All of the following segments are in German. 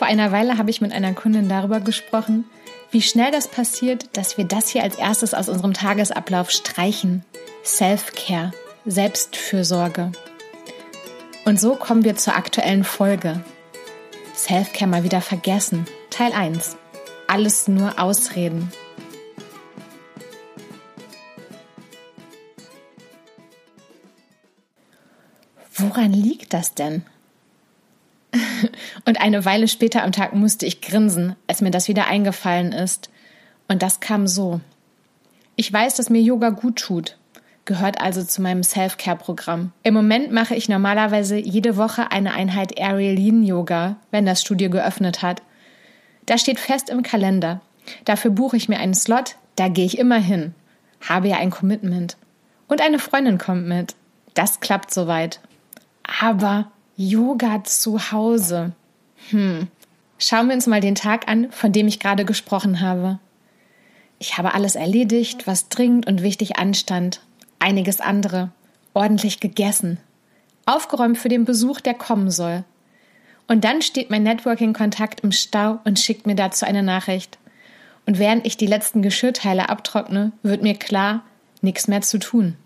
Vor einer Weile habe ich mit einer Kundin darüber gesprochen, wie schnell das passiert, dass wir das hier als erstes aus unserem Tagesablauf streichen. Self-Care, Selbstfürsorge. Und so kommen wir zur aktuellen Folge. Self-Care mal wieder vergessen. Teil 1. Alles nur Ausreden. Woran liegt das denn? Und eine Weile später am Tag musste ich grinsen, als mir das wieder eingefallen ist. Und das kam so. Ich weiß, dass mir Yoga gut tut, gehört also zu meinem Self-Care-Programm. Im Moment mache ich normalerweise jede Woche eine Einheit Aerial Lean Yoga, wenn das Studio geöffnet hat. Das steht fest im Kalender. Dafür buche ich mir einen Slot, da gehe ich immer hin. Habe ja ein Commitment. Und eine Freundin kommt mit. Das klappt soweit. Aber Yoga zu Hause. Hm. Schauen wir uns mal den Tag an, von dem ich gerade gesprochen habe. Ich habe alles erledigt, was dringend und wichtig anstand. Einiges andere. Ordentlich gegessen. Aufgeräumt für den Besuch, der kommen soll. Und dann steht mein Networking-Kontakt im Stau und schickt mir dazu eine Nachricht. Und während ich die letzten Geschirrteile abtrockne, wird mir klar, nichts mehr zu tun.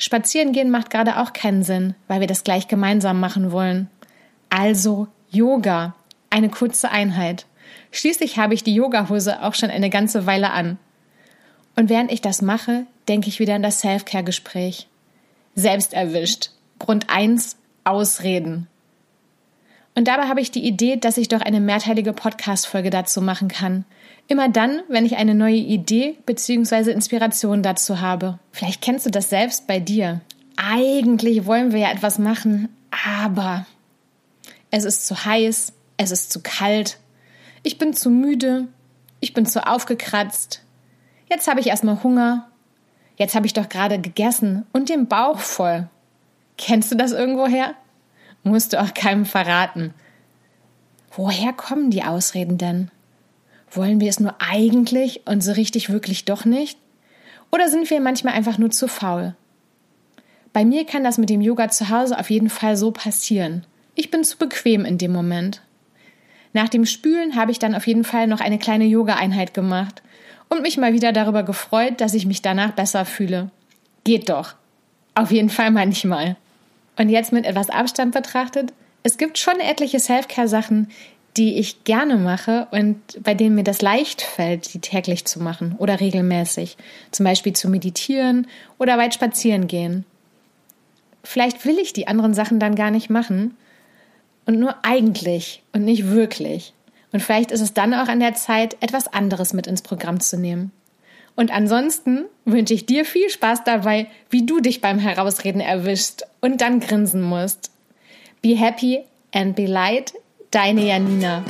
Spazieren gehen macht gerade auch keinen Sinn, weil wir das gleich gemeinsam machen wollen. Also Yoga, eine kurze Einheit. Schließlich habe ich die Yogahose auch schon eine ganze Weile an. Und während ich das mache, denke ich wieder an das Self-Care-Gespräch. Selbst erwischt. Grund 1, Ausreden. Und dabei habe ich die Idee, dass ich doch eine mehrteilige Podcast-Folge dazu machen kann. Immer dann, wenn ich eine neue Idee bzw. Inspiration dazu habe. Vielleicht kennst du das selbst bei dir. Eigentlich wollen wir ja etwas machen, aber es ist zu heiß, es ist zu kalt, ich bin zu müde, ich bin zu aufgekratzt. Jetzt habe ich erstmal Hunger. Jetzt habe ich doch gerade gegessen und den Bauch voll. Kennst du das irgendwoher? Musst du auch keinem verraten. Woher kommen die Ausreden denn? Wollen wir es nur eigentlich und so richtig wirklich doch nicht? Oder sind wir manchmal einfach nur zu faul? Bei mir kann das mit dem Yoga zu Hause auf jeden Fall so passieren. Ich bin zu bequem in dem Moment. Nach dem Spülen habe ich dann auf jeden Fall noch eine kleine Yoga-Einheit gemacht und mich mal wieder darüber gefreut, dass ich mich danach besser fühle. Geht doch. Auf jeden Fall manchmal. Und jetzt mit etwas Abstand betrachtet, es gibt schon etliche Self-Care-Sachen, die ich gerne mache und bei denen mir das leicht fällt, die täglich zu machen oder regelmäßig. Zum Beispiel zu meditieren oder weit spazieren gehen. Vielleicht will ich die anderen Sachen dann gar nicht machen und nur eigentlich und nicht wirklich. Und vielleicht ist es dann auch an der Zeit, etwas anderes mit ins Programm zu nehmen. Und ansonsten wünsche ich dir viel Spaß dabei, wie du dich beim Herausreden erwischst und dann grinsen musst. Be happy and be light, deine Janina.